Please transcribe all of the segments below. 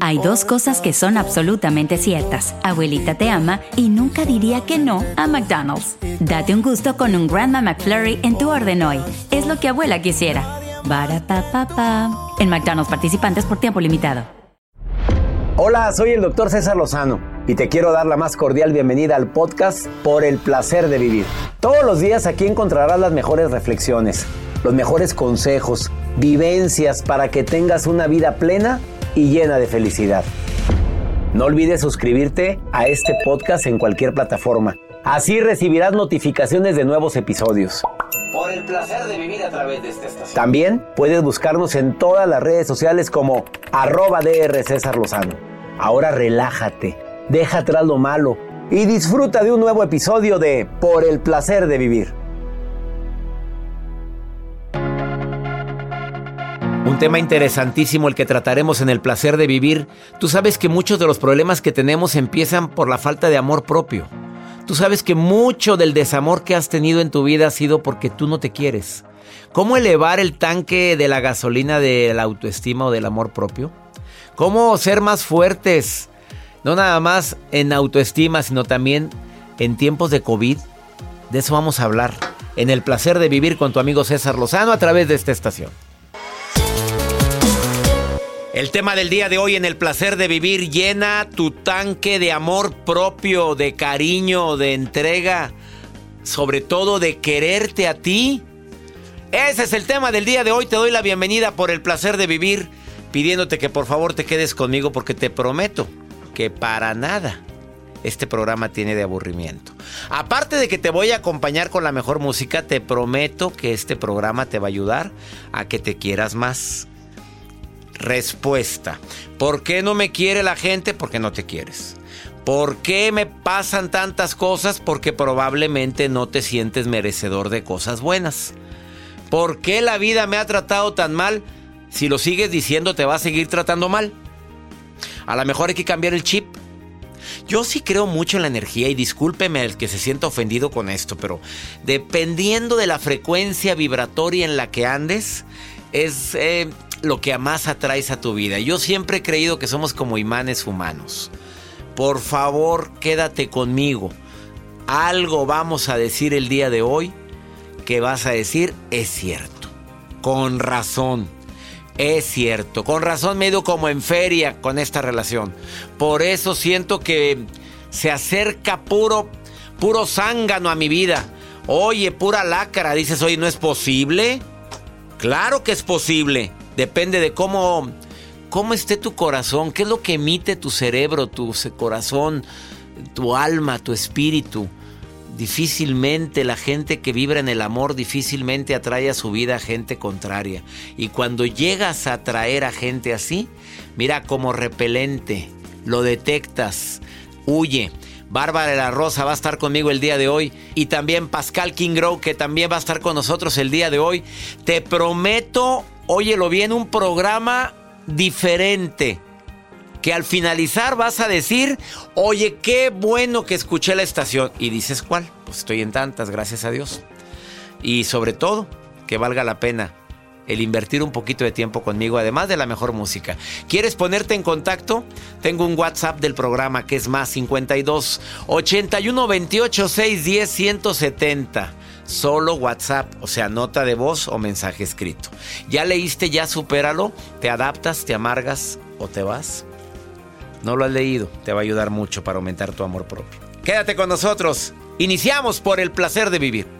Hay dos cosas que son absolutamente ciertas. Abuelita te ama y nunca diría que no a McDonald's. Date un gusto con un Grandma McFlurry en tu orden hoy. Es lo que abuela quisiera. Barata En McDonald's participantes por tiempo limitado. Hola, soy el doctor César Lozano y te quiero dar la más cordial bienvenida al podcast Por el placer de vivir. Todos los días aquí encontrarás las mejores reflexiones, los mejores consejos, vivencias para que tengas una vida plena y llena de felicidad. No olvides suscribirte a este podcast en cualquier plataforma. Así recibirás notificaciones de nuevos episodios. Por el placer de vivir a través de esta estación. También puedes buscarnos en todas las redes sociales como arroba DR César Lozano. Ahora relájate, deja atrás lo malo y disfruta de un nuevo episodio de Por el placer de vivir. Un tema interesantísimo el que trataremos en el placer de vivir. Tú sabes que muchos de los problemas que tenemos empiezan por la falta de amor propio. Tú sabes que mucho del desamor que has tenido en tu vida ha sido porque tú no te quieres. ¿Cómo elevar el tanque de la gasolina de la autoestima o del amor propio? ¿Cómo ser más fuertes? No nada más en autoestima, sino también en tiempos de COVID. De eso vamos a hablar en el placer de vivir con tu amigo César Lozano a través de esta estación. El tema del día de hoy en el placer de vivir llena tu tanque de amor propio, de cariño, de entrega, sobre todo de quererte a ti. Ese es el tema del día de hoy. Te doy la bienvenida por el placer de vivir, pidiéndote que por favor te quedes conmigo porque te prometo que para nada este programa tiene de aburrimiento. Aparte de que te voy a acompañar con la mejor música, te prometo que este programa te va a ayudar a que te quieras más Respuesta. ¿Por qué no me quiere la gente? Porque no te quieres. ¿Por qué me pasan tantas cosas? Porque probablemente no te sientes merecedor de cosas buenas. ¿Por qué la vida me ha tratado tan mal? Si lo sigues diciendo te va a seguir tratando mal. A lo mejor hay que cambiar el chip. Yo sí creo mucho en la energía y discúlpeme el que se sienta ofendido con esto, pero dependiendo de la frecuencia vibratoria en la que andes, es... Eh, lo que más atraes a tu vida. Yo siempre he creído que somos como imanes humanos. Por favor, quédate conmigo. Algo vamos a decir el día de hoy que vas a decir es cierto. Con razón. Es cierto. Con razón me he ido como en feria con esta relación. Por eso siento que se acerca puro, puro zángano a mi vida. Oye, pura lácara. Dices, oye, ¿no es posible? Claro que es posible. Depende de cómo, cómo esté tu corazón, qué es lo que emite tu cerebro, tu corazón, tu alma, tu espíritu. Difícilmente la gente que vibra en el amor difícilmente atrae a su vida a gente contraria. Y cuando llegas a atraer a gente así, mira como repelente, lo detectas, huye. Bárbara la Rosa va a estar conmigo el día de hoy. Y también Pascal Kingrow, que también va a estar con nosotros el día de hoy. Te prometo óyelo bien, un programa diferente. Que al finalizar vas a decir, oye, qué bueno que escuché la estación. Y dices, ¿cuál? Pues estoy en tantas, gracias a Dios. Y sobre todo, que valga la pena el invertir un poquito de tiempo conmigo, además de la mejor música. ¿Quieres ponerte en contacto? Tengo un WhatsApp del programa que es más 52 81 28 610 170 solo WhatsApp, o sea, nota de voz o mensaje escrito. ¿Ya leíste, ya supéralo? ¿Te adaptas, te amargas o te vas? No lo has leído, te va a ayudar mucho para aumentar tu amor propio. Quédate con nosotros. Iniciamos por el placer de vivir.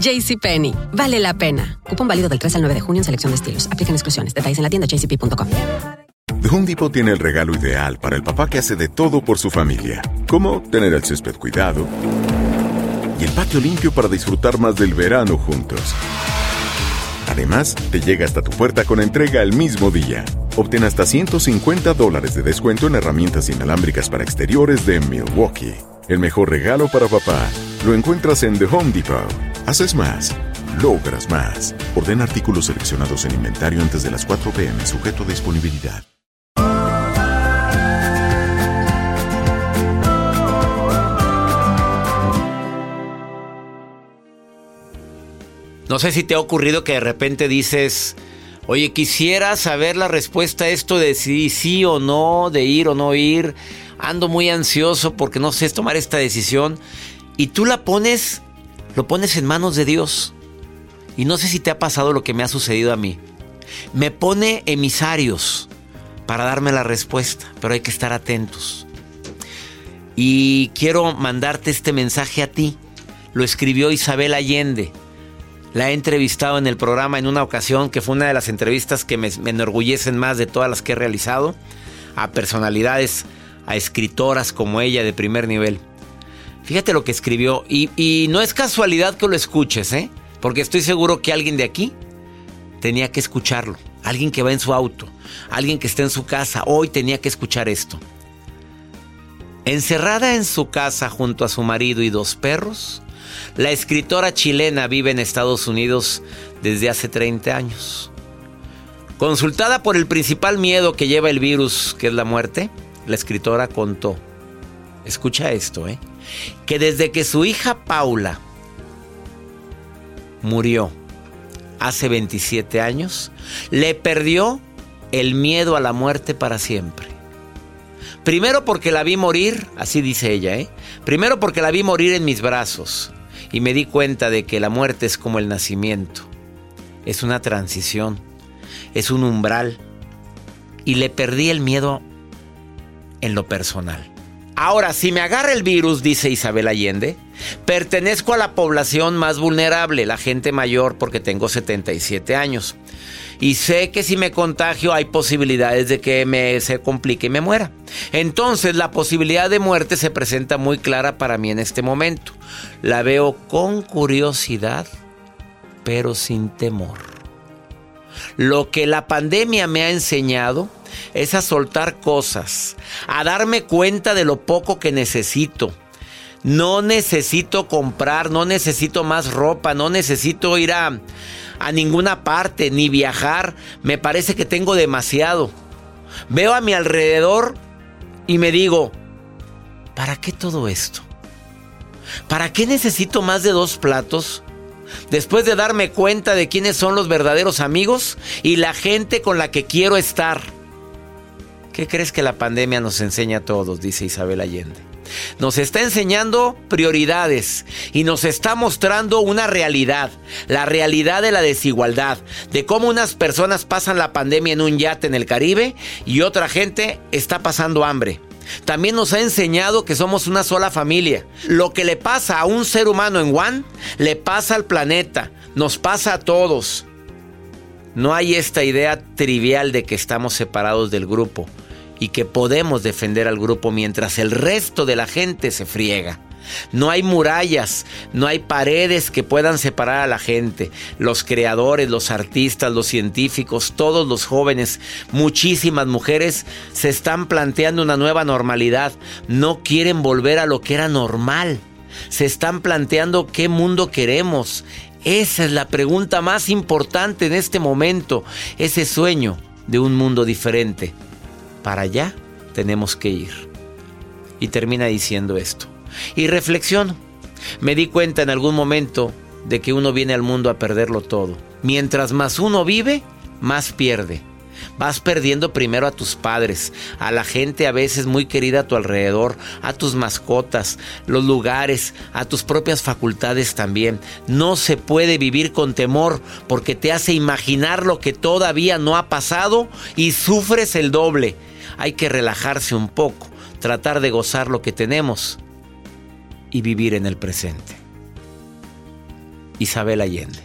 JCPenney, vale la pena. Cupón válido del 3 al 9 de junio en selección de estilos. Aplican exclusiones. Detalles en la tienda jcp.com. The Home Depot tiene el regalo ideal para el papá que hace de todo por su familia, como tener el césped cuidado y el patio limpio para disfrutar más del verano juntos. Además, te llega hasta tu puerta con entrega el mismo día. Obtén hasta 150 dólares de descuento en herramientas inalámbricas para exteriores de Milwaukee. El mejor regalo para papá lo encuentras en The Home Depot. Haces más, logras más. Ordena artículos seleccionados en inventario antes de las 4 pm, sujeto a disponibilidad. No sé si te ha ocurrido que de repente dices, oye, quisiera saber la respuesta a esto de si sí o no, de ir o no ir. Ando muy ansioso porque no sé tomar esta decisión. Y tú la pones, lo pones en manos de Dios. Y no sé si te ha pasado lo que me ha sucedido a mí. Me pone emisarios para darme la respuesta, pero hay que estar atentos. Y quiero mandarte este mensaje a ti. Lo escribió Isabel Allende. La he entrevistado en el programa en una ocasión que fue una de las entrevistas que me, me enorgullecen más de todas las que he realizado. A personalidades, a escritoras como ella de primer nivel. Fíjate lo que escribió. Y, no es casualidad que lo escuches, ¿eh? Porque estoy seguro que alguien de aquí tenía que escucharlo. Alguien que va en su auto. Alguien que está en su casa. Hoy tenía que escuchar esto. Encerrada en su casa junto a su marido y dos perros, la escritora chilena vive en Estados Unidos desde hace 30 años. Consultada por el principal miedo que lleva el virus, que es la muerte, la escritora contó, escucha esto, ¿eh? Que desde que su hija Paula murió hace 27 años, le perdió el miedo a la muerte para siempre. Primero porque la vi morir, así dice ella, ¿eh? Primero porque la vi morir en mis brazos y me di cuenta de que la muerte es como el nacimiento. Es una transición, es un umbral. Y le perdí el miedo en lo personal. Ahora, si me agarra el virus, dice Isabel Allende, pertenezco a la población más vulnerable, la gente mayor, porque tengo 77 años. Y sé que si me contagio hay posibilidades de que me se complique y me muera. Entonces la posibilidad de muerte se presenta muy clara para mí en este momento. La veo con curiosidad, pero sin temor. Lo que la pandemia me ha enseñado es a soltar cosas, a darme cuenta de lo poco que necesito. No necesito comprar, no necesito más ropa, no necesito ir a, ninguna parte, ni viajar. Me parece que tengo demasiado. Veo a mi alrededor y me digo, ¿para qué todo esto? ¿Para qué necesito más de dos platos? Después de darme cuenta de quiénes son los verdaderos amigos y la gente con la que quiero estar. ¿Qué crees que la pandemia nos enseña a todos? Dice Isabel Allende. Nos está enseñando prioridades y nos está mostrando una realidad, la realidad de la desigualdad, de cómo unas personas pasan la pandemia en un yate en el Caribe y otra gente está pasando hambre. También nos ha enseñado que somos una sola familia. Lo que le pasa a un ser humano en One, le pasa al planeta, nos pasa a todos. No hay esta idea trivial de que estamos separados del grupo y que podemos defender al grupo mientras el resto de la gente se friega. No hay murallas, no hay paredes que puedan separar a la gente. Los creadores, los artistas, los científicos, todos los jóvenes, muchísimas mujeres se están planteando una nueva normalidad. No quieren volver a lo que era normal. Se están planteando qué mundo queremos. Esa es la pregunta más importante en este momento, ese sueño de un mundo diferente. Para allá tenemos que ir. Y termina diciendo esto. Y reflexiono. Me di cuenta en algún momento de que uno viene al mundo a perderlo todo. Mientras más uno vive, más pierde. Vas perdiendo primero a tus padres, a la gente a veces muy querida a tu alrededor, a tus mascotas, los lugares, a tus propias facultades también. No se puede vivir con temor porque te hace imaginar lo que todavía no ha pasado y sufres el doble. Hay que relajarse un poco, tratar de gozar lo que tenemos y vivir en el presente. Isabel Allende.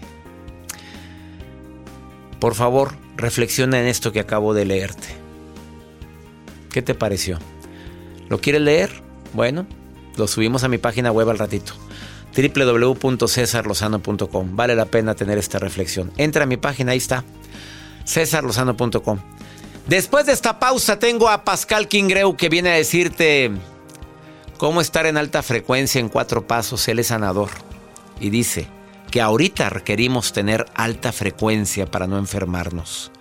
Por favor, reflexiona en esto que acabo de leerte. ¿Qué te pareció? ¿Lo quieres leer? Bueno, lo subimos a mi página web al ratito www.cesarlozano.com. Vale la pena tener esta reflexión. Entra a mi página, ahí está. cesarlozano.com. Después de esta pausa tengo a Pascal Kingreu que viene a decirte cómo estar en alta frecuencia en cuatro pasos. Él es sanador. Y dice que ahorita requerimos tener alta frecuencia para no enfermarnos.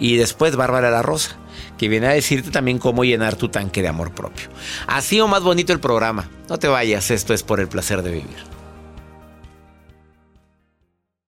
Y después Bárbara La Rosa, que viene a decirte también cómo llenar tu tanque de amor propio. Así o más bonito el programa. No te vayas, esto es por el placer de vivir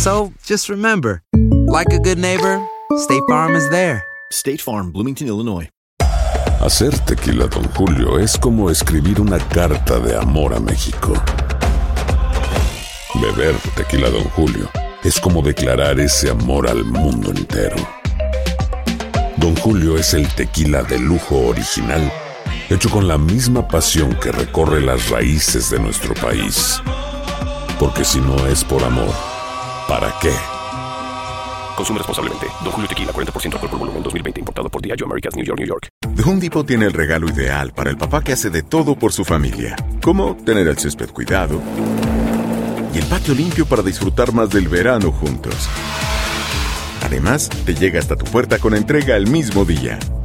So just remember, like a good neighbor, State Farm is there. State Farm, Bloomington, Illinois. Hacer tequila, don Julio, es como escribir una carta de amor a México. Beber tequila, don Julio, es como declarar ese amor al mundo entero. Don Julio es el tequila de lujo original, hecho con la misma pasión que recorre las raíces de nuestro país. Porque si no es por amor, ¿Para qué? Consume responsablemente. Don Julio Tequila, 40% alcohol por volumen, 2020. Importado por Diageo Americas, New York, New York. The Home Depot tiene el regalo ideal para el papá que hace de todo por su familia. Como tener el césped cuidado y el patio limpio para disfrutar más del verano juntos. Además, te llega hasta tu puerta con entrega el mismo día.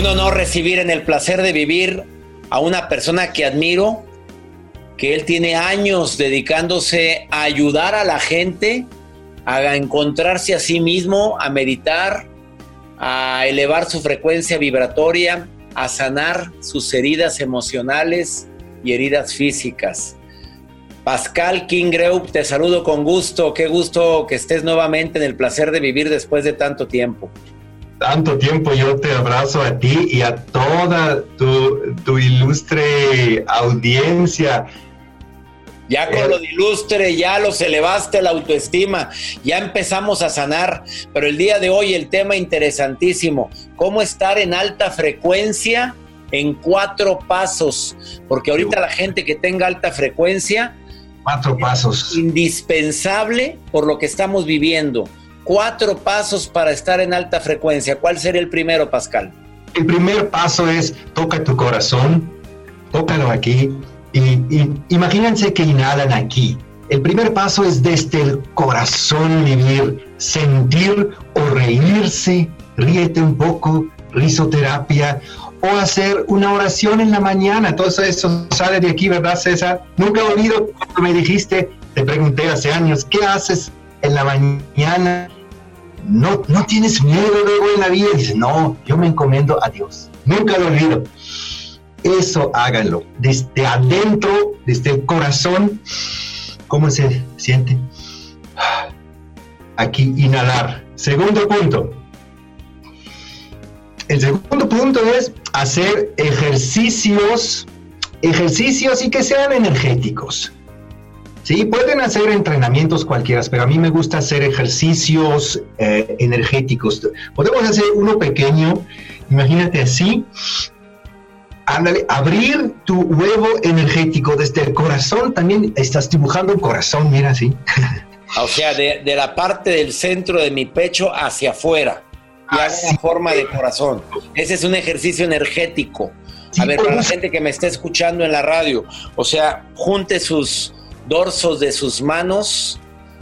Un honor recibir en el placer de vivir a una persona que admiro, que él tiene años dedicándose a ayudar a la gente a encontrarse a sí mismo, a meditar, a elevar su frecuencia vibratoria, a sanar sus heridas emocionales y heridas físicas. Pascal Kingreup, te saludo con gusto. Qué gusto que estés nuevamente en el placer de vivir después de tanto tiempo. Tanto tiempo yo te abrazo a ti y a toda tu, tu ilustre audiencia. Ya con lo de ilustre, ya los elevaste la autoestima, ya empezamos a sanar, pero el día de hoy el tema interesantísimo, cómo estar en alta frecuencia en cuatro pasos, porque ahorita la gente que tenga alta frecuencia... Cuatro pasos. Indispensable por lo que estamos viviendo. Cuatro pasos para estar en alta frecuencia. ¿Cuál sería el primero, Pascal? El primer paso es toca tu corazón, tócalo aquí, y, imagínense que inhalan aquí. El primer paso es desde el corazón vivir, sentir o reírse, ríete un poco, risoterapia, o hacer una oración en la mañana. Todo eso sale de aquí, ¿verdad, César? Nunca oído cuando me dijiste, te pregunté hace años, ¿qué haces en la mañana? No, no tienes miedo luego en la vida. dice, no, yo me encomiendo a Dios. Nunca lo olvido. Eso háganlo desde adentro, desde el corazón. ¿Cómo se siente? Aquí inhalar. Segundo punto. El segundo punto es hacer ejercicios, ejercicios y que sean energéticos. Sí, pueden hacer entrenamientos cualquiera, pero a mí me gusta hacer ejercicios eh, energéticos. Podemos hacer uno pequeño, imagínate así, ándale, abrir tu huevo energético desde el corazón, también estás dibujando un corazón, mira así. O sea, de, la parte del centro de mi pecho hacia afuera. Y hago una forma de corazón. Ese es un ejercicio energético. a ver, para la gente que me está escuchando en la radio, o sea, junte sus dorsos de sus manos,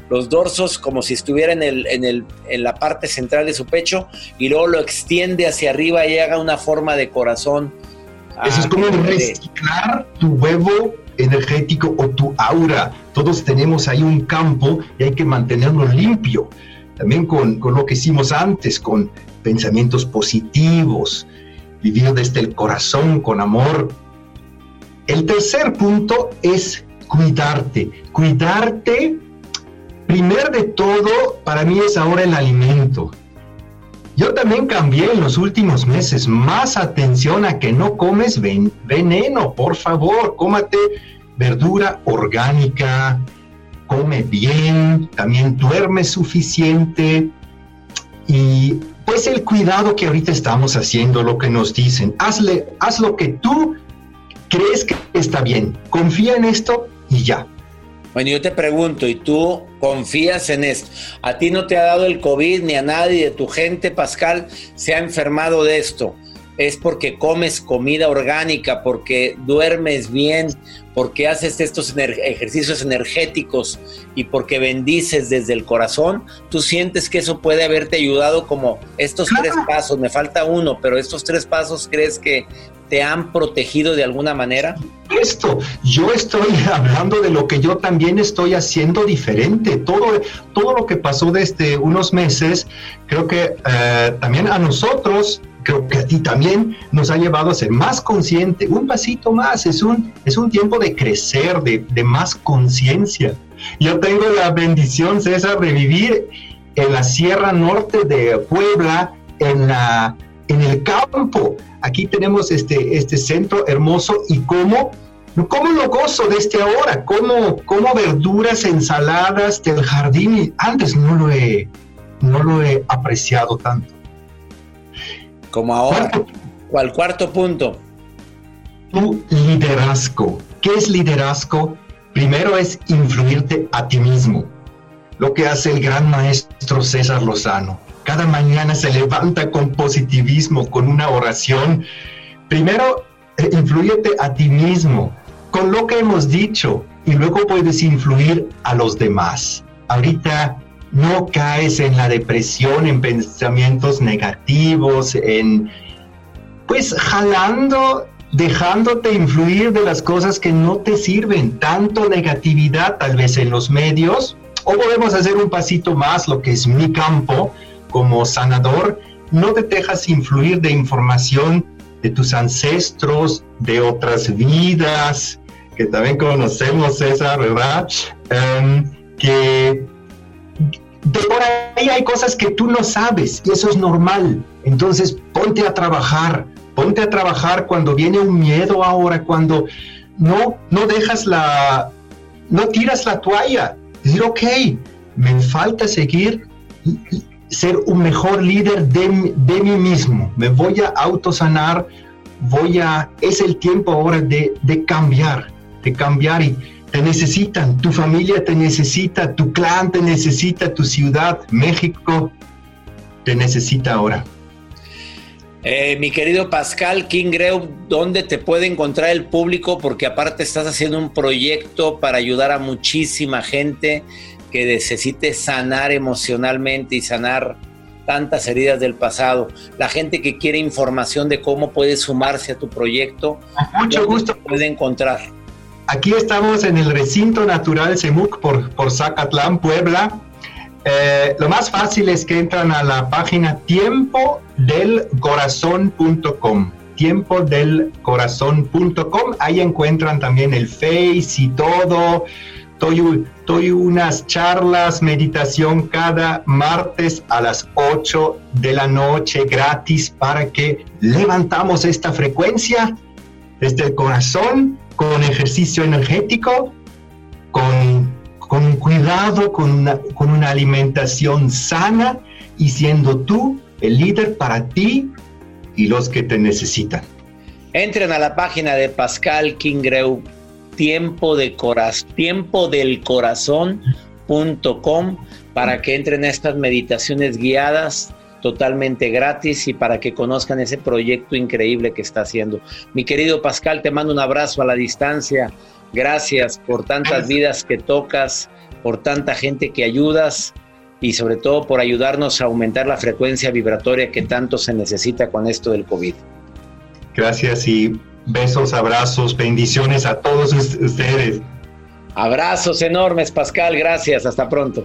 los dorsos como si estuviera en, el, en, el, en la parte central de su pecho, y luego lo extiende hacia arriba y haga una forma de corazón eso es como ah, reciclar tu huevo energético o tu aura. Todos tenemos ahí un campo y hay que mantenerlo limpio. También con, con lo que hicimos antes, con pensamientos positivos, vivir desde el corazón, con amor. El tercer punto es cuidarte. Cuidarte, primero de todo, para mí es ahora el alimento. Yo también cambié en los últimos meses. Más atención a que no comes veneno, por favor. Cómate verdura orgánica, come bien, también duerme suficiente. Y pues el cuidado que ahorita estamos haciendo, lo que nos dicen, haz lo que tú crees que está bien. Confía en esto y ya. Bueno, yo te pregunto, ¿y tú confías en esto? ¿A ti no te ha dado el COVID ni a nadie de tu gente, Pascal, se ha enfermado de esto? Es porque comes comida orgánica, porque duermes bien, porque haces estos ejercicios energéticos y porque bendices desde el corazón, tú sientes que eso puede haberte ayudado como estos tres pasos, me falta uno, pero estos tres pasos crees que te han protegido de alguna manera? Esto, yo estoy hablando de lo que yo también estoy haciendo diferente. Todo, todo lo que pasó desde unos meses, creo que eh, también a nosotros creo que a ti también nos ha llevado a ser más consciente, un pasito más, es un, es un tiempo de crecer, de, de más conciencia. Yo tengo la bendición, César, de vivir en la Sierra Norte de Puebla, en, la, en el campo. Aquí tenemos este, este centro hermoso y cómo, cómo lo gozo desde ahora, cómo, cómo verduras, ensaladas del jardín, antes no lo he, no lo he apreciado tanto. Como ahora. ¿Cuál cuarto punto? Tu liderazgo. ¿Qué es liderazgo? Primero es influirte a ti mismo. Lo que hace el gran maestro César Lozano. Cada mañana se levanta con positivismo, con una oración. Primero, eh, influyete a ti mismo con lo que hemos dicho y luego puedes influir a los demás. Ahorita no caes en la depresión, en pensamientos negativos, en pues jalando, dejándote influir de las cosas que no te sirven, tanto negatividad tal vez en los medios, o podemos hacer un pasito más, lo que es mi campo como sanador, no te dejas influir de información de tus ancestros, de otras vidas, que también conocemos César, ¿verdad? Em, que de por ahí hay cosas que tú no sabes y eso es normal. Entonces ponte a trabajar, ponte a trabajar cuando viene un miedo ahora, cuando no, no dejas la, no tiras la toalla. Decir, ok, me falta seguir ser un mejor líder de, de mí mismo. Me voy a autosanar, voy a, es el tiempo ahora de, de cambiar, de cambiar y te necesitan, tu familia te necesita, tu clan te necesita, tu ciudad, México, te necesita ahora. Eh, mi querido Pascal Kingreu, ¿dónde te puede encontrar el público? Porque aparte estás haciendo un proyecto para ayudar a muchísima gente que necesite sanar emocionalmente y sanar tantas heridas del pasado. La gente que quiere información de cómo puede sumarse a tu proyecto, mucho gusto puede encontrar. Aquí estamos en el recinto natural Semuc por, por Zacatlán, Puebla. Eh, lo más fácil es que entran a la página tiempodelcorazón.com tiempodelcorazón.com ahí encuentran también el Face y todo. Doy, unas charlas, meditación cada martes a las 8 de la noche gratis para que levantamos esta frecuencia desde el corazón con ejercicio energético, con con cuidado, con una, con una alimentación sana y siendo tú el líder para ti y los que te necesitan. Entren a la página de Pascal Kingreu, tiempo, de tiempo del corazón.com para que entren a estas meditaciones guiadas totalmente gratis y para que conozcan ese proyecto increíble que está haciendo. Mi querido Pascal, te mando un abrazo a la distancia Gracias por tantas vidas que tocas, por tanta gente que ayudas y sobre todo por ayudarnos a aumentar la frecuencia vibratoria que tanto se necesita con esto del COVID. Gracias y besos, abrazos, bendiciones a todos ustedes. Abrazos enormes, Pascal, gracias, hasta pronto.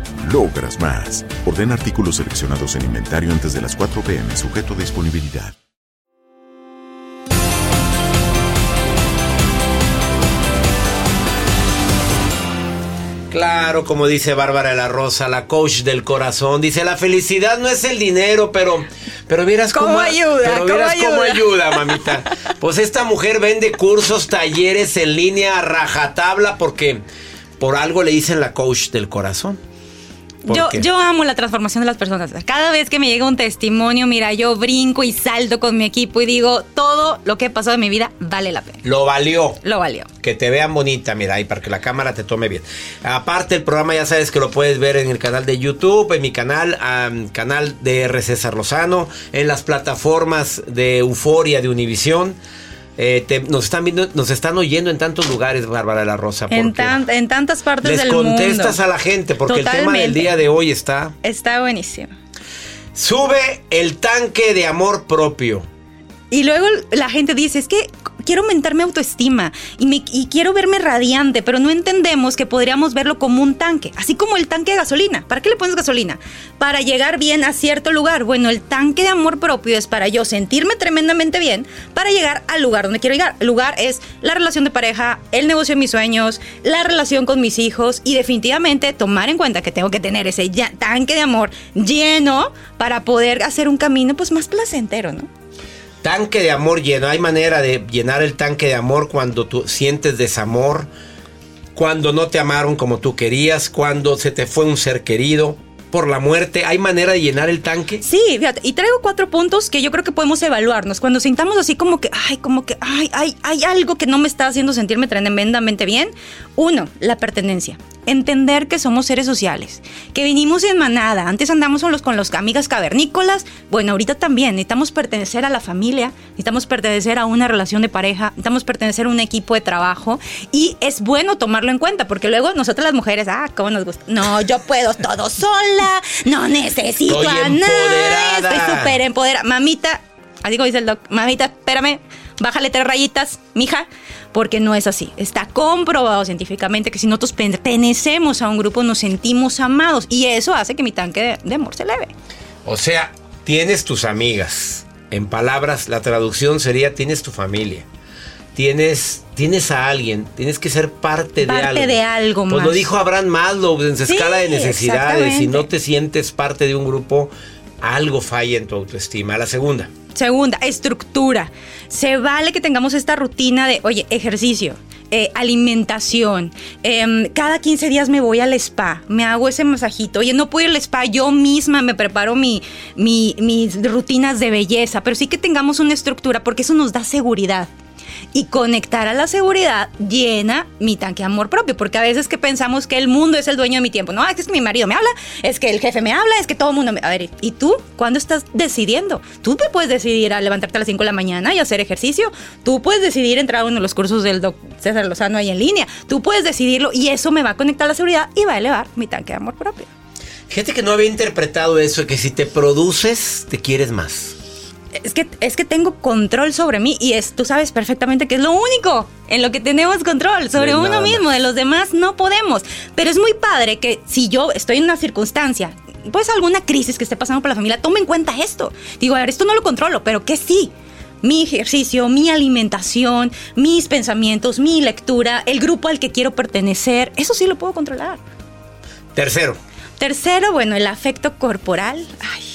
logras más. Orden artículos seleccionados en inventario antes de las 4 pm, sujeto a disponibilidad. Claro, como dice Bárbara de la Rosa, la coach del corazón, dice, la felicidad no es el dinero, pero, pero vieras cómo, ayuda, pero vieras cómo ayuda, mamita. Pues esta mujer vende cursos, talleres en línea a rajatabla porque por algo le dicen la coach del corazón. ¿Por Yo, yo amo la transformación de las personas. Cada vez que me llega un testimonio, mira, yo brinco y salto con mi equipo y digo, todo lo que he pasado en mi vida vale la pena. Lo valió. Lo valió. Que te vean bonita, mira, ahí para que la cámara te tome bien. Aparte, el programa ya sabes que lo puedes ver en el canal de YouTube, en mi canal, am, canal de R. César Lozano, en las plataformas de Euforia de Univisión. Eh, te- nos están viendo, nos están oyendo en tantos lugares, Bárbara de la Rosa. En, tan- en tantas partes les del contestas mundo. a la gente, porque el tema del día de hoy está. Está buenísimo. Sube el tanque de amor propio. Y luego la gente dice, es que quiero aumentar mi autoestima y, me- y quiero verme radiante, pero no entendemos que podríamos verlo como un tanque, así como el tanque de gasolina. ¿Para qué le pones gasolina? Para llegar bien a cierto lugar. Bueno, el tanque de amor propio es para yo sentirme tremendamente bien, para llegar al lugar donde quiero llegar. El lugar es la relación de pareja, el negocio de mis sueños, la relación con mis hijos y definitivamente tomar en cuenta que tengo que tener ese tanque de amor lleno para poder hacer un camino pues más placentero, ¿no? Tanque de amor lleno. Hay manera de llenar el tanque de amor cuando tú sientes desamor, cuando no te amaron como tú querías, cuando se te fue un ser querido, por la muerte. ¿Hay manera de llenar el tanque? Sí, fíjate, y traigo cuatro puntos que yo creo que podemos evaluarnos. Cuando sintamos así como que, ay, como que, ay, hay, hay algo que no me está haciendo sentirme tremendamente bien. Uno, la pertenencia. Entender que somos seres sociales, que vinimos en manada. Antes andamos con los, con los amigas cavernícolas. Bueno, ahorita también necesitamos pertenecer a la familia, necesitamos pertenecer a una relación de pareja, necesitamos pertenecer a un equipo de trabajo. Y es bueno tomarlo en cuenta, porque luego nosotras las mujeres, ah, cómo nos gusta. No, yo puedo todo sola, no necesito Estoy a nadie, estoy súper empoderada. Mamita, así como dice el doc, mamita, espérame, bájale tres rayitas, mija, porque no es así. Está comprobado científicamente que si nosotros pertenecemos a un grupo nos sentimos amados y eso hace que mi tanque de, de amor se eleve. O sea, tienes tus amigas. En palabras, la traducción sería tienes tu familia. Tienes, tienes a alguien, tienes que ser parte, de Parte algo. de algo Pues lo más. dijo Abraham Maslow en su Sí, escala de necesidades. Si no te sientes parte de un grupo, algo falla en tu autoestima. La segunda. Segunda, estructura. Se vale que tengamos esta rutina de, oye, ejercicio, eh, alimentación. em, cada 15 días me voy al spa, me hago ese masajito. Oye, no puedo ir al spa, yo misma me preparo mi, mi- mis rutinas de belleza, pero sí que tengamos una estructura porque eso nos da seguridad. Y conectar a la seguridad llena mi tanque de amor propio, porque a veces que pensamos que el mundo es el dueño de mi tiempo. No, es que mi marido me habla, es que el jefe me habla, es que todo el mundo me... A ver, ¿y tú cuándo estás decidiendo? Tú te puedes decidir a levantarte a las 5 de la mañana y hacer ejercicio. Tú puedes decidir entrar a uno de los cursos del doc César Lozano ahí en línea. Tú puedes decidirlo y eso me va a conectar a la seguridad y va a elevar mi tanque de amor propio. Gente que no había interpretado eso, que si te produces, te quieres más. Es que, es que tengo control sobre mí y es, tú sabes perfectamente que es lo único en lo que tenemos control, sobre De uno nada mismo, de los demás no podemos. Pero es muy padre que si yo estoy en una circunstancia, pues alguna crisis que esté pasando por la familia, tome en cuenta esto. Digo, a ver, esto no lo controlo, pero que sí. Mi ejercicio, mi alimentación, mis pensamientos, mi lectura, el grupo al que quiero pertenecer, eso sí lo puedo controlar. Tercero. Tercero, bueno, el afecto corporal. Ay.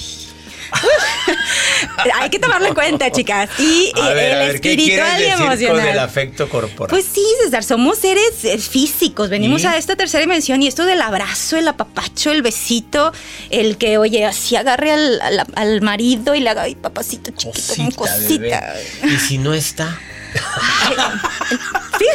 Hay que tomarlo en cuenta, chicas. Y A eh, ver, a el ver, ¿qué quieres espiritual y decir con el emocional. afecto corporal? Pues sí, César, somos seres eh, físicos. Venimos ¿Y? a esta tercera dimensión y esto del abrazo, el apapacho, el besito, el que, oye, así agarre al, al- al marido y le haga, ay, papacito chiquito, cosita. bebé. Y si no está. Fíjese,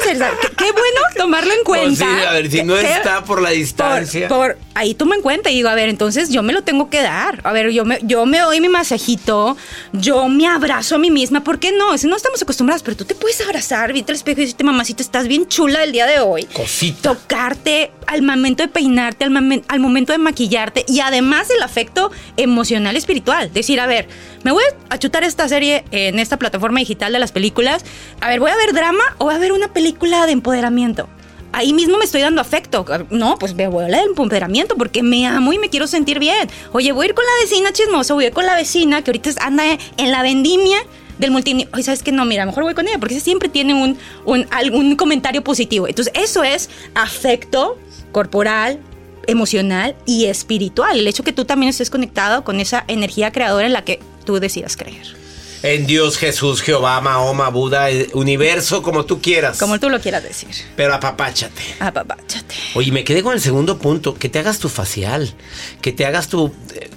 César, qué, bueno tomarlo en Pues sí, cuenta. a ver, si no Que- está por la distancia. Por, por- ahí tomo en cuenta y digo, a ver, entonces yo me lo tengo que dar. A ver, yo me, yo me doy mi masajito, yo me abrazo a mí misma. ¿Por qué no? Si no estamos acostumbradas, pero tú te puedes abrazar, viste al espejo y decirte, mamacita, estás bien chula el día de hoy. Cosita. Tocarte al momento de peinarte, al, momen- al momento de maquillarte y además el afecto emocional espiritual. Decir, a ver, me voy a chutar esta serie en esta plataforma digital de las películas. A ver, ¿voy a ver drama o voy a ver una película de empoderamiento? Ahí mismo me estoy dando afecto. No, pues me voy a hablar del empoderamiento porque me amo y me quiero sentir bien. Oye, voy a ir con la vecina chismosa, voy a ir con la vecina que ahorita anda en la vendimia del multinivel. Oye, ¿sabes qué? No, mira, mejor voy con ella porque siempre tiene un, un, algún comentario positivo. Entonces, eso es afecto corporal, emocional y espiritual. El hecho que tú también estés conectado con esa energía creadora en la que tú decidas creer. En Dios, Jesús, Jehová, Mahoma, Buda, el universo, como tú quieras. Como tú lo quieras decir. Pero apapáchate. Apapáchate. Oye, me quedé con el segundo punto, que te hagas tu facial, que te hagas tu...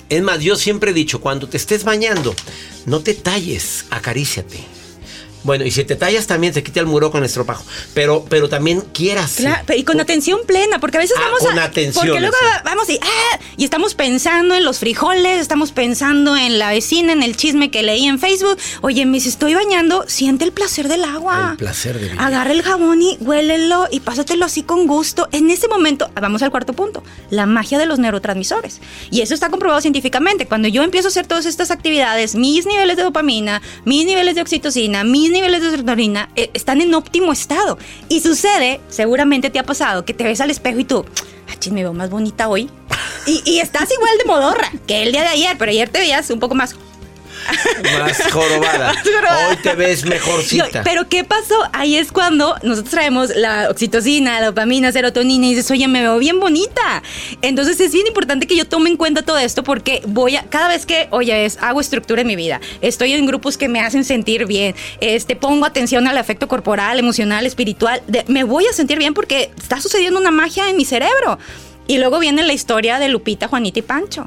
Es más, yo siempre he dicho, cuando te estés bañando, no te talles, acaríciate. Bueno, y si te tallas también te quita el muro con estropajo. Pero, pero también quieras. Claro, y con atención plena, porque a veces Ah, vamos con a. atención, porque luego vamos y, ah, y estamos pensando en los frijoles, estamos pensando en la vecina, en el chisme que leí en Facebook. Oye, me estoy bañando, siente el placer del agua. El placer de vivir. Agarra el jabón y huélelo y pásatelo así con gusto. En ese momento, vamos al cuarto punto, la magia de los neurotransmisores. Y eso está comprobado científicamente. Cuando yo empiezo a hacer todas estas actividades, mis niveles de dopamina, mis niveles de oxitocina, mis niveles de serotonina eh, están en óptimo estado. Y sucede, seguramente te ha pasado, que te ves al espejo y tú, ah, me veo más bonita hoy. Y, y estás igual de modorra que el día de ayer, pero ayer te veías un poco más Más jorobada. Más jorobada. Hoy te ves mejorcita. Pero ¿qué pasó? Ahí es cuando nosotros traemos la oxitocina, la dopamina, serotonina y dices, oye, me veo bien bonita. Entonces es bien importante que yo tome en cuenta todo esto porque voy a, cada vez que, oye, es, hago estructura en mi vida, estoy en grupos que me hacen sentir bien, este, pongo atención al afecto corporal, emocional, espiritual, de- me voy a sentir bien porque está sucediendo una magia en mi cerebro. Y luego viene la historia de Lupita, Juanita y Pancho.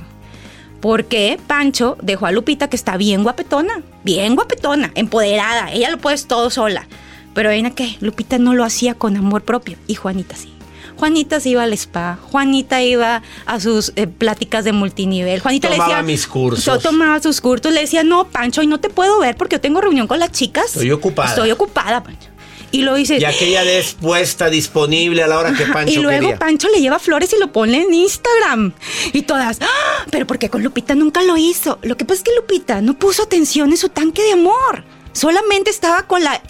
Porque Pancho dejó a Lupita que está bien guapetona, bien guapetona, empoderada, ella lo puede todo sola. Pero ¿ven qué? Lupita no lo hacía con amor propio y Juanita sí. Juanita se iba al spa, Juanita iba a sus eh, pláticas de multinivel. Juanita le Tomaba decía, mis cursos. Yo tomaba sus cursos, le decía, no, Pancho, hoy no te puedo ver porque yo tengo reunión con las chicas. Estoy ocupada. Estoy ocupada, Pancho. Y lo dice, Y aquella dispuesta, disponible a la hora que Pancho y luego quería. Pancho le lleva flores y lo pone en Instagram. Y todas, "Ah, pero porque con Lupita nunca lo hizo. Lo que pasa es que Lupita no puso atención en su tanque de amor. Solamente estaba con la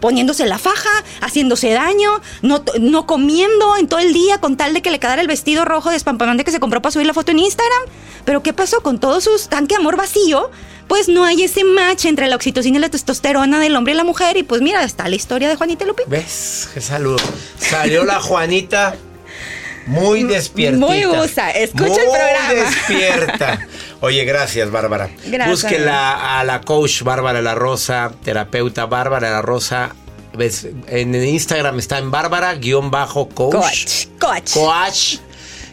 poniéndose la faja, haciéndose daño, no, no comiendo en todo el día con tal de que le quedara el vestido rojo despampanante que se compró para subir la foto en Instagram. Pero ¿qué pasó con todo su tanque de amor vacío? Pues no hay ese match entre la oxitocina y la testosterona del hombre y la mujer. Y pues mira, está la historia de Juanita Lupita. ¿Ves? Qué saludo. Salió la Juanita muy despierta. Muy gusa. Escucha el programa. despierta. Oye, gracias, Bárbara. Gracias. Búsquela a la coach Bárbara La Rosa, terapeuta Bárbara La Rosa. En Instagram está en Bárbara-coach. Coach. Coach. Coach.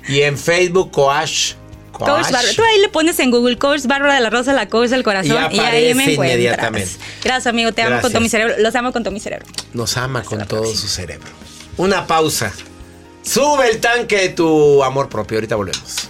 Y en Facebook, coach. Coach Bárbara. Tú ahí le pones en Google Coach Bárbara de la Rosa, la coach del corazón. Y Y, ahí me encuentras. inmediatamente. Gracias, amigo. Te amo con todo mi cerebro. Los amo con todo mi cerebro. Nos ama con todo su cerebro. Una pausa. Sube el tanque de tu amor propio. Ahorita volvemos.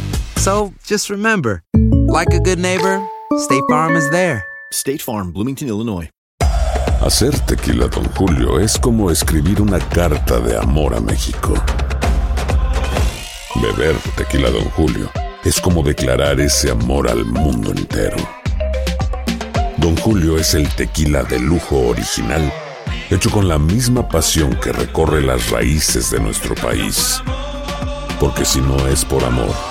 So just remember, like a good neighbor, State Farm is there. State Farm, Bloomington, Illinois. Hacer tequila, Don Julio, es como escribir una carta de amor a México. Beber tequila, Don Julio, es como declarar ese amor al mundo entero. Don Julio es el tequila de lujo original, hecho con la misma pasión que recorre las raíces de nuestro país. Porque si no es por amor,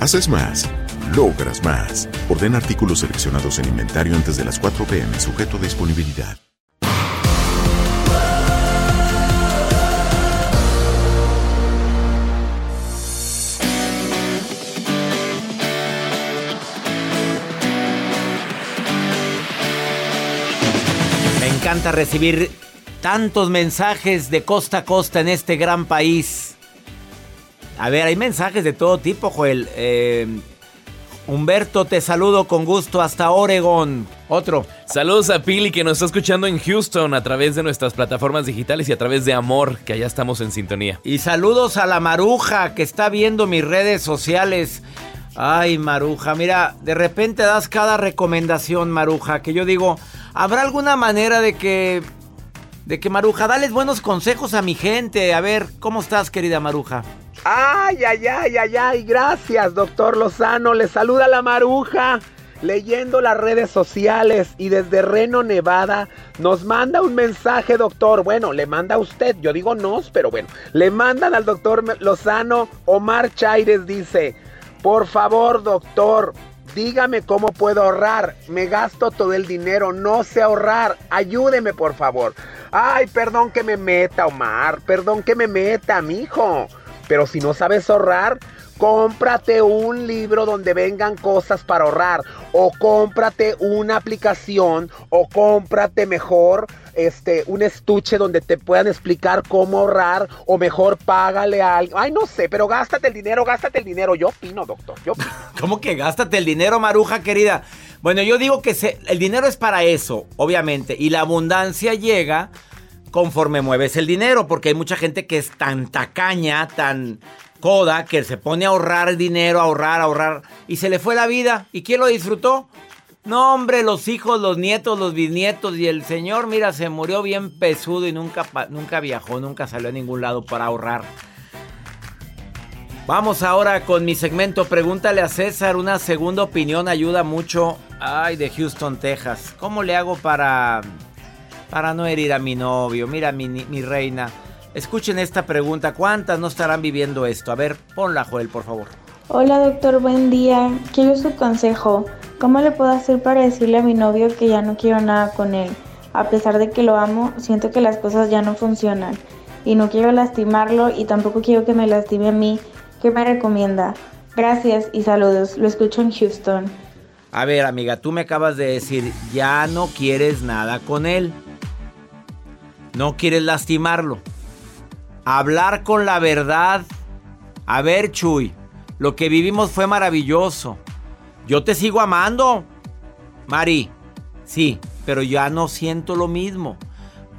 Haces más, logras más. Orden artículos seleccionados en inventario antes de las 4 pm, sujeto a disponibilidad. Me encanta recibir tantos mensajes de costa a costa en este gran país. A ver, hay mensajes de todo tipo, Joel. Eh, Humberto, te saludo con gusto hasta Oregon. Otro. Saludos a Pili que nos está escuchando en Houston a través de nuestras plataformas digitales y a través de Amor, que allá estamos en sintonía. Y saludos a la Maruja que está viendo mis redes sociales. Ay, Maruja, mira, de repente das cada recomendación, Maruja, que yo digo, ¿habrá alguna manera de que de que Maruja, dales buenos consejos a mi gente? A ver, ¿cómo estás, querida Maruja? Ay, ay, ay, ay, ay, gracias, doctor Lozano. Le saluda la maruja. Leyendo las redes sociales y desde Reno, Nevada, nos manda un mensaje, doctor. Bueno, le manda a usted, yo digo nos, pero bueno, le mandan al doctor Lozano. Omar Chaires dice: Por favor, doctor, dígame cómo puedo ahorrar. Me gasto todo el dinero, no sé ahorrar. Ayúdeme, por favor. Ay, perdón que me meta, Omar. Perdón que me meta, mijo. Pero si no sabes ahorrar, cómprate un libro donde vengan cosas para ahorrar. O cómprate una aplicación. O cómprate mejor este, un estuche donde te puedan explicar cómo ahorrar. O mejor págale a alguien. Ay, no sé, pero gástate el dinero, gástate el dinero. Yo opino, doctor. Yo. ¿Cómo que gástate el dinero, Maruja querida? Bueno, yo digo que se, el dinero es para eso, obviamente. Y la abundancia llega conforme mueves el dinero, porque hay mucha gente que es tan tacaña, tan coda, que se pone a ahorrar dinero, ahorrar, ahorrar, y se le fue la vida. ¿Y quién lo disfrutó? No, hombre, los hijos, los nietos, los bisnietos y el señor, mira, se murió bien pesudo y nunca, nunca viajó, nunca salió a ningún lado para ahorrar. Vamos ahora con mi segmento Pregúntale a César. Una segunda opinión ayuda mucho. Ay, de Houston, Texas. ¿Cómo le hago para para no herir a mi novio. Mira, mi, mi reina. Escuchen esta pregunta. ¿Cuántas no estarán viviendo esto? A ver, ponla, Joel, por favor. Hola, doctor. Buen día. Quiero su consejo. ¿Cómo le puedo hacer para decirle a mi novio que ya no quiero nada con él? A pesar de que lo amo, siento que las cosas ya no funcionan. Y no quiero lastimarlo y tampoco quiero que me lastime a mí. ¿Qué me recomienda? Gracias y saludos. Lo escucho en Houston. A ver, amiga, tú me acabas de decir, ya no quieres nada con él. No quieres lastimarlo. Hablar con la verdad. A ver, Chuy, lo que vivimos fue maravilloso. Yo te sigo amando. Mari, sí, pero ya no siento lo mismo.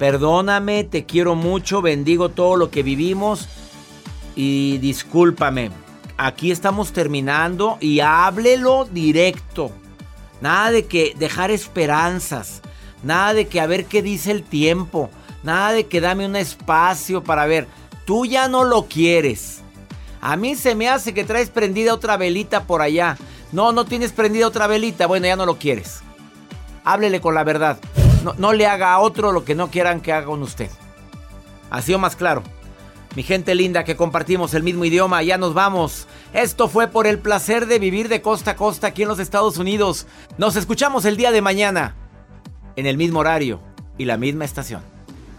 Perdóname, te quiero mucho, bendigo todo lo que vivimos y discúlpame. Aquí estamos terminando y háblelo directo. Nada de que dejar esperanzas. Nada de que a ver qué dice el tiempo. Nada de que dame un espacio para ver. Tú ya no lo quieres. A mí se me hace que traes prendida otra velita por allá. No, no tienes prendida otra velita. Bueno, ya no lo quieres. Háblele con la verdad. No, no le haga a otro lo que no quieran que haga con usted. Así o más claro. Mi gente linda que compartimos el mismo idioma, ya nos vamos. Esto fue por el placer de vivir de costa a costa aquí en los Estados Unidos. Nos escuchamos el día de mañana, en el mismo horario y la misma estación.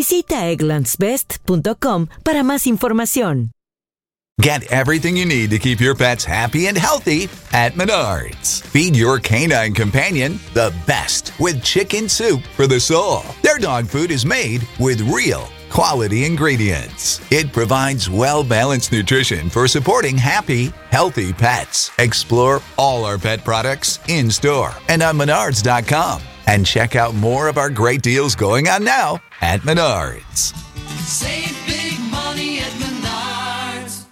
Visita egglandsbest.com para más información. Get everything you need to keep your pets happy and healthy at Menards. Feed your canine companion the best with chicken soup for the soul. Their dog food is made with real quality ingredients. It provides well balanced nutrition for supporting happy, healthy pets. Explore all our pet products in store and on menards.com. And check out more of our great deals going on now at Menards. Save big money at Menards.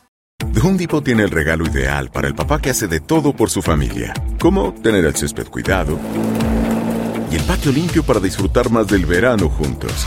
The Home Depot tiene el regalo ideal para el papá que hace de todo por su familia, como tener el césped cuidado y el patio limpio para disfrutar más del verano juntos.